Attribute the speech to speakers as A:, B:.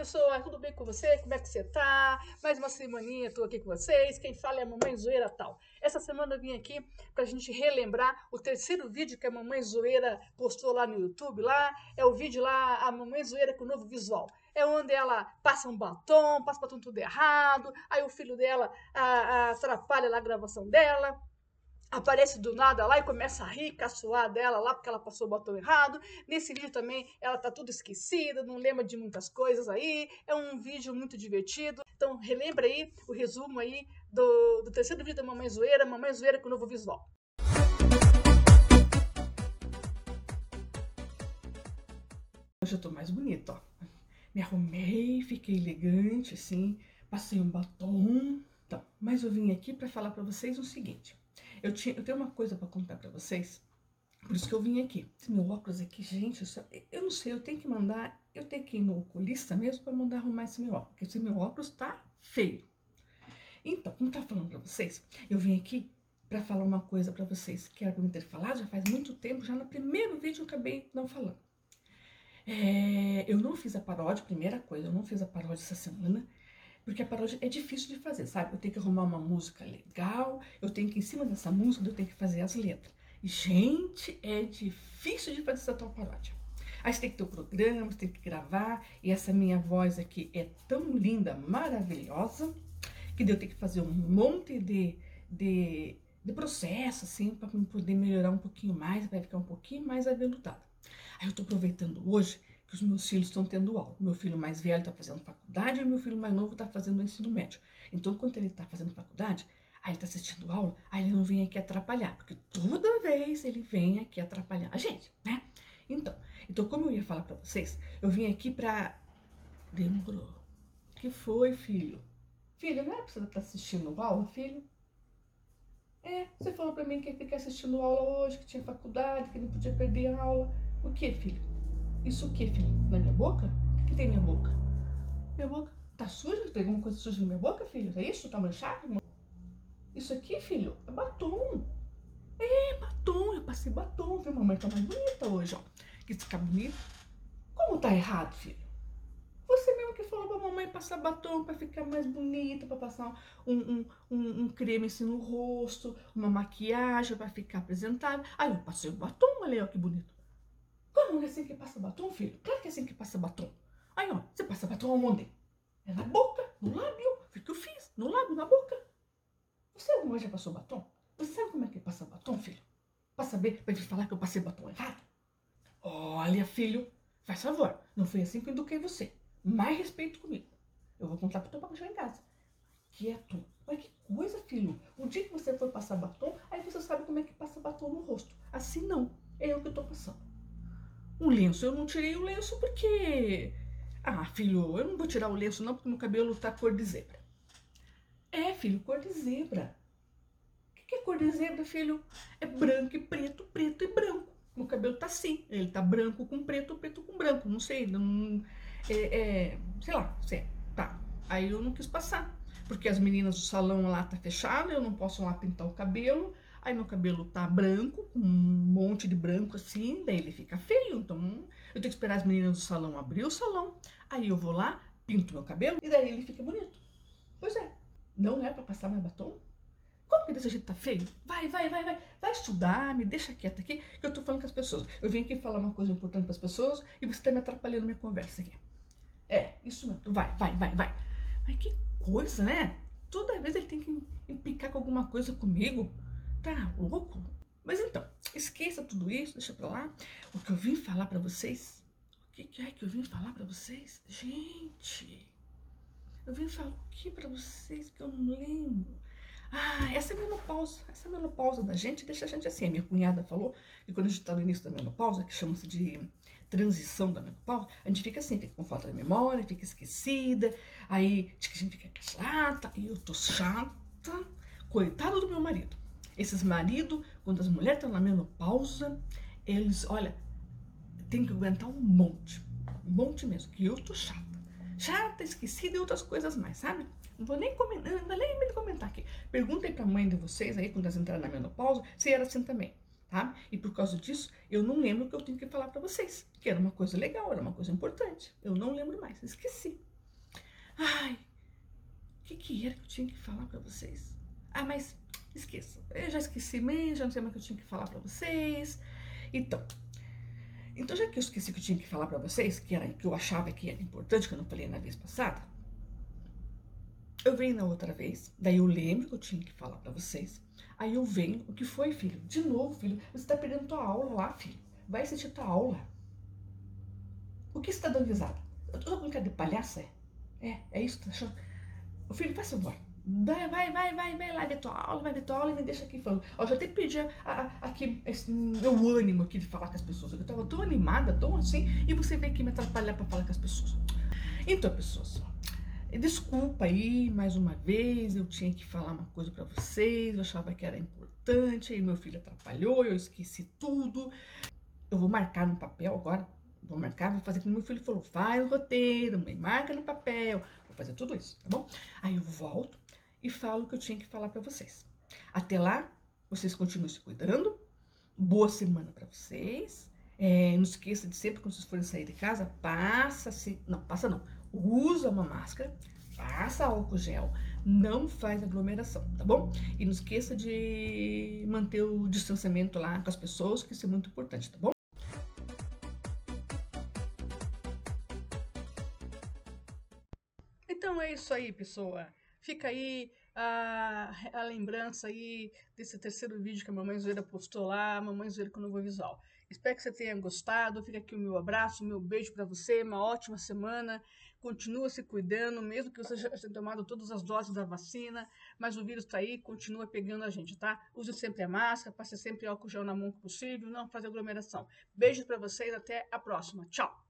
A: pessoal, tudo bem com você? Como é que você tá? Mais uma semaninha, estou aqui com vocês. Quem fala é a Mamãe Zoeira Tal. Essa semana eu vim aqui para a gente relembrar o terceiro vídeo que a Mamãe Zoeira postou lá no YouTube. Lá é o vídeo lá, a Mamãe Zoeira com o novo visual. É onde ela passa um batom, passa o batom tudo errado, aí o filho dela a, a, atrapalha lá a gravação dela aparece do nada lá e começa a rir, caçoar dela lá porque ela passou o botão errado. Nesse vídeo também ela tá tudo esquecida, não lembra de muitas coisas aí. É um vídeo muito divertido. Então relembra aí o resumo aí do, do terceiro vídeo da Mamãe Zoeira, Mamãe Zoeira com o novo visual. Hoje eu tô mais bonita, ó. Me arrumei, fiquei elegante, assim, passei um batom. Então, mas eu vim aqui para falar para vocês o seguinte. Eu, tinha, eu tenho uma coisa para contar para vocês. Por isso que eu vim aqui. Esse meu óculos aqui, gente, eu não sei, eu tenho que mandar, eu tenho que ir no oculista mesmo para mandar arrumar esse meu óculos, porque esse meu óculos tá feio. Então, como tá falando para vocês, eu vim aqui para falar uma coisa para vocês que era para me ter falado já faz muito tempo, já no primeiro vídeo eu acabei não falando. É, eu não fiz a paródia, primeira coisa, eu não fiz a paródia essa semana, porque a paródia é difícil de fazer, sabe? Eu tenho que arrumar uma música legal, eu tenho que, em cima dessa música, eu tenho que fazer as letras. Gente, é difícil de fazer essa tal paródia. Aí você tem que ter o programa, você tem que gravar, e essa minha voz aqui é tão linda, maravilhosa, que eu tenho que fazer um monte de, de, de processo, assim, para poder melhorar um pouquinho mais, para ficar um pouquinho mais aveludada. Aí eu tô aproveitando hoje que os meus filhos estão tendo aula. Meu filho mais velho está fazendo faculdade e meu filho mais novo está fazendo o ensino médio. Então, quando ele está fazendo faculdade, aí ele está assistindo aula, aí ele não vem aqui atrapalhar, porque toda vez ele vem aqui atrapalhar a gente, né? Então, então como eu ia falar para vocês, eu vim aqui para demorou. Que foi, filho? Filho, não é pra você estar tá assistindo aula, filho? É, você falou para mim que fica assistindo aula hoje, que tinha faculdade, que não podia perder a aula. O que, filho? Isso o que, filho? Na minha boca? O que tem na minha boca? Minha boca tá suja? Tem alguma coisa suja na minha boca, filho? É isso? Tá manchado? Isso aqui, filho, é batom. É, batom. Eu passei batom, viu? Mamãe tá mais bonita hoje, ó. Que ficar bonita. Como tá errado, filho? Você mesmo que falou pra mamãe passar batom pra ficar mais bonita, pra passar um, um, um, um creme assim no rosto, uma maquiagem pra ficar apresentável. Aí eu passei o batom, olha aí, ó, que bonito. Como é assim que passa batom, filho? Claro que é assim que passa batom. Aí, ó, você passa batom aonde? É na boca, no lábio. Foi o que eu fiz, no lábio, na boca. Você alguma vez já passou batom? Você sabe como é que passa batom, filho? Pra saber, pra vir falar que eu passei batom errado? Olha, filho, faz favor, não foi assim que eu eduquei você. Mais respeito comigo. Eu vou contar pro teu papai em casa. Quieto. Olha que coisa, filho. O dia que você for passar batom, aí você sabe como é que passa batom no rosto. Assim não. É eu que tô passando. O lenço, eu não tirei o lenço porque. Ah, filho, eu não vou tirar o lenço não porque meu cabelo tá cor de zebra. É, filho, cor de zebra. O que é cor de zebra, filho? É branco e preto, preto e branco. Meu cabelo tá assim. Ele tá branco com preto, preto com branco. Não sei, não. É, é, sei lá, sei. Tá. Aí eu não quis passar. Porque as meninas do salão lá tá fechado, eu não posso lá pintar o cabelo. Aí meu cabelo tá branco, com um monte de branco assim, daí ele fica feio. Então eu tenho que esperar as meninas do salão abrir o salão. Aí eu vou lá, pinto meu cabelo e daí ele fica bonito. Pois é, não é para passar mais batom? Como que desse jeito tá feio? Vai, vai, vai, vai. Vai estudar, me deixa quieta aqui, que eu tô falando com as pessoas. Eu vim aqui falar uma coisa importante para as pessoas e você tá me atrapalhando minha conversa aqui. É, isso mesmo. Vai, vai, vai, vai. Mas que coisa, né? Toda vez ele tem que implicar com alguma coisa comigo. Tá louco? Mas então, esqueça tudo isso, deixa pra lá. O que eu vim falar para vocês. O que, que é que eu vim falar para vocês? Gente, eu vim falar o que para vocês que eu não lembro. Ah, essa é a menopausa. Essa é a menopausa da gente deixa a gente assim. A minha cunhada falou que quando a gente está no início da menopausa, que chama-se de transição da menopausa, a gente fica assim, fica com falta de memória, fica esquecida, aí a gente fica chata, e eu tô chata. Coitado do meu marido. Esses maridos, quando as mulheres estão na menopausa, eles, olha, tem que aguentar um monte. Um monte mesmo, que eu tô chata. Chata, esquecida e outras coisas mais, sabe? Não vou nem comentar, não nem me comentar aqui. Perguntem pra mãe de vocês aí, quando elas entraram na menopausa, se era assim também, tá? E por causa disso, eu não lembro o que eu tenho que falar para vocês. Que era uma coisa legal, era uma coisa importante. Eu não lembro mais, esqueci. Ai, o que, que era que eu tinha que falar para vocês? Ah, mas esqueça. Eu já esqueci mesmo, já não sei mais o que eu tinha que falar para vocês. Então, então já que eu esqueci o que eu tinha que falar para vocês, que era que eu achava que era importante, que eu não falei na vez passada, eu venho na outra vez, daí eu lembro que eu tinha que falar para vocês. Aí eu venho, o que foi, filho? De novo, filho, você tá perdendo tua aula lá, filho. Vai assistir tua aula. O que você tá dando risada? Eu tô com cara de palhaça, é? É, é isso, tá achando? O filho, faz favor. Vai, vai, vai, vai, vai lá ver tua aula, vai ver tua aula e me deixa aqui falando. Ó, já até a, aqui meu ânimo aqui de falar com as pessoas. Eu tava tão animada, tão assim, e você vem aqui me atrapalhar pra falar com as pessoas. Então, pessoas, desculpa aí, mais uma vez, eu tinha que falar uma coisa para vocês, eu achava que era importante, aí meu filho atrapalhou, eu esqueci tudo. Eu vou marcar no papel agora, vou marcar, vou fazer como meu filho falou, faz o roteiro, marca no papel, vou fazer tudo isso, tá bom? Aí eu volto, e falo o que eu tinha que falar para vocês. Até lá, vocês continuem se cuidando. Boa semana para vocês. É, não esqueça de sempre, quando vocês forem sair de casa, passa se não, passa não, usa uma máscara, passa álcool gel, não faz aglomeração, tá bom? E não esqueça de manter o distanciamento lá com as pessoas, que isso é muito importante, tá bom? Então é isso aí, pessoa. Fica aí a, a, lembrança aí desse terceiro vídeo que a Mamãe Zoeira postou lá, Mamãe Zoeira com o novo visual. Espero que você tenha gostado. Fica aqui o meu abraço, o meu beijo para você. Uma ótima semana. Continua se cuidando, mesmo que você já tenha tomado todas as doses da vacina, mas o vírus está aí, continua pegando a gente, tá? Use sempre a máscara, passe sempre álcool gel na mão que possível, não faça aglomeração. Beijos para vocês, até a próxima. Tchau!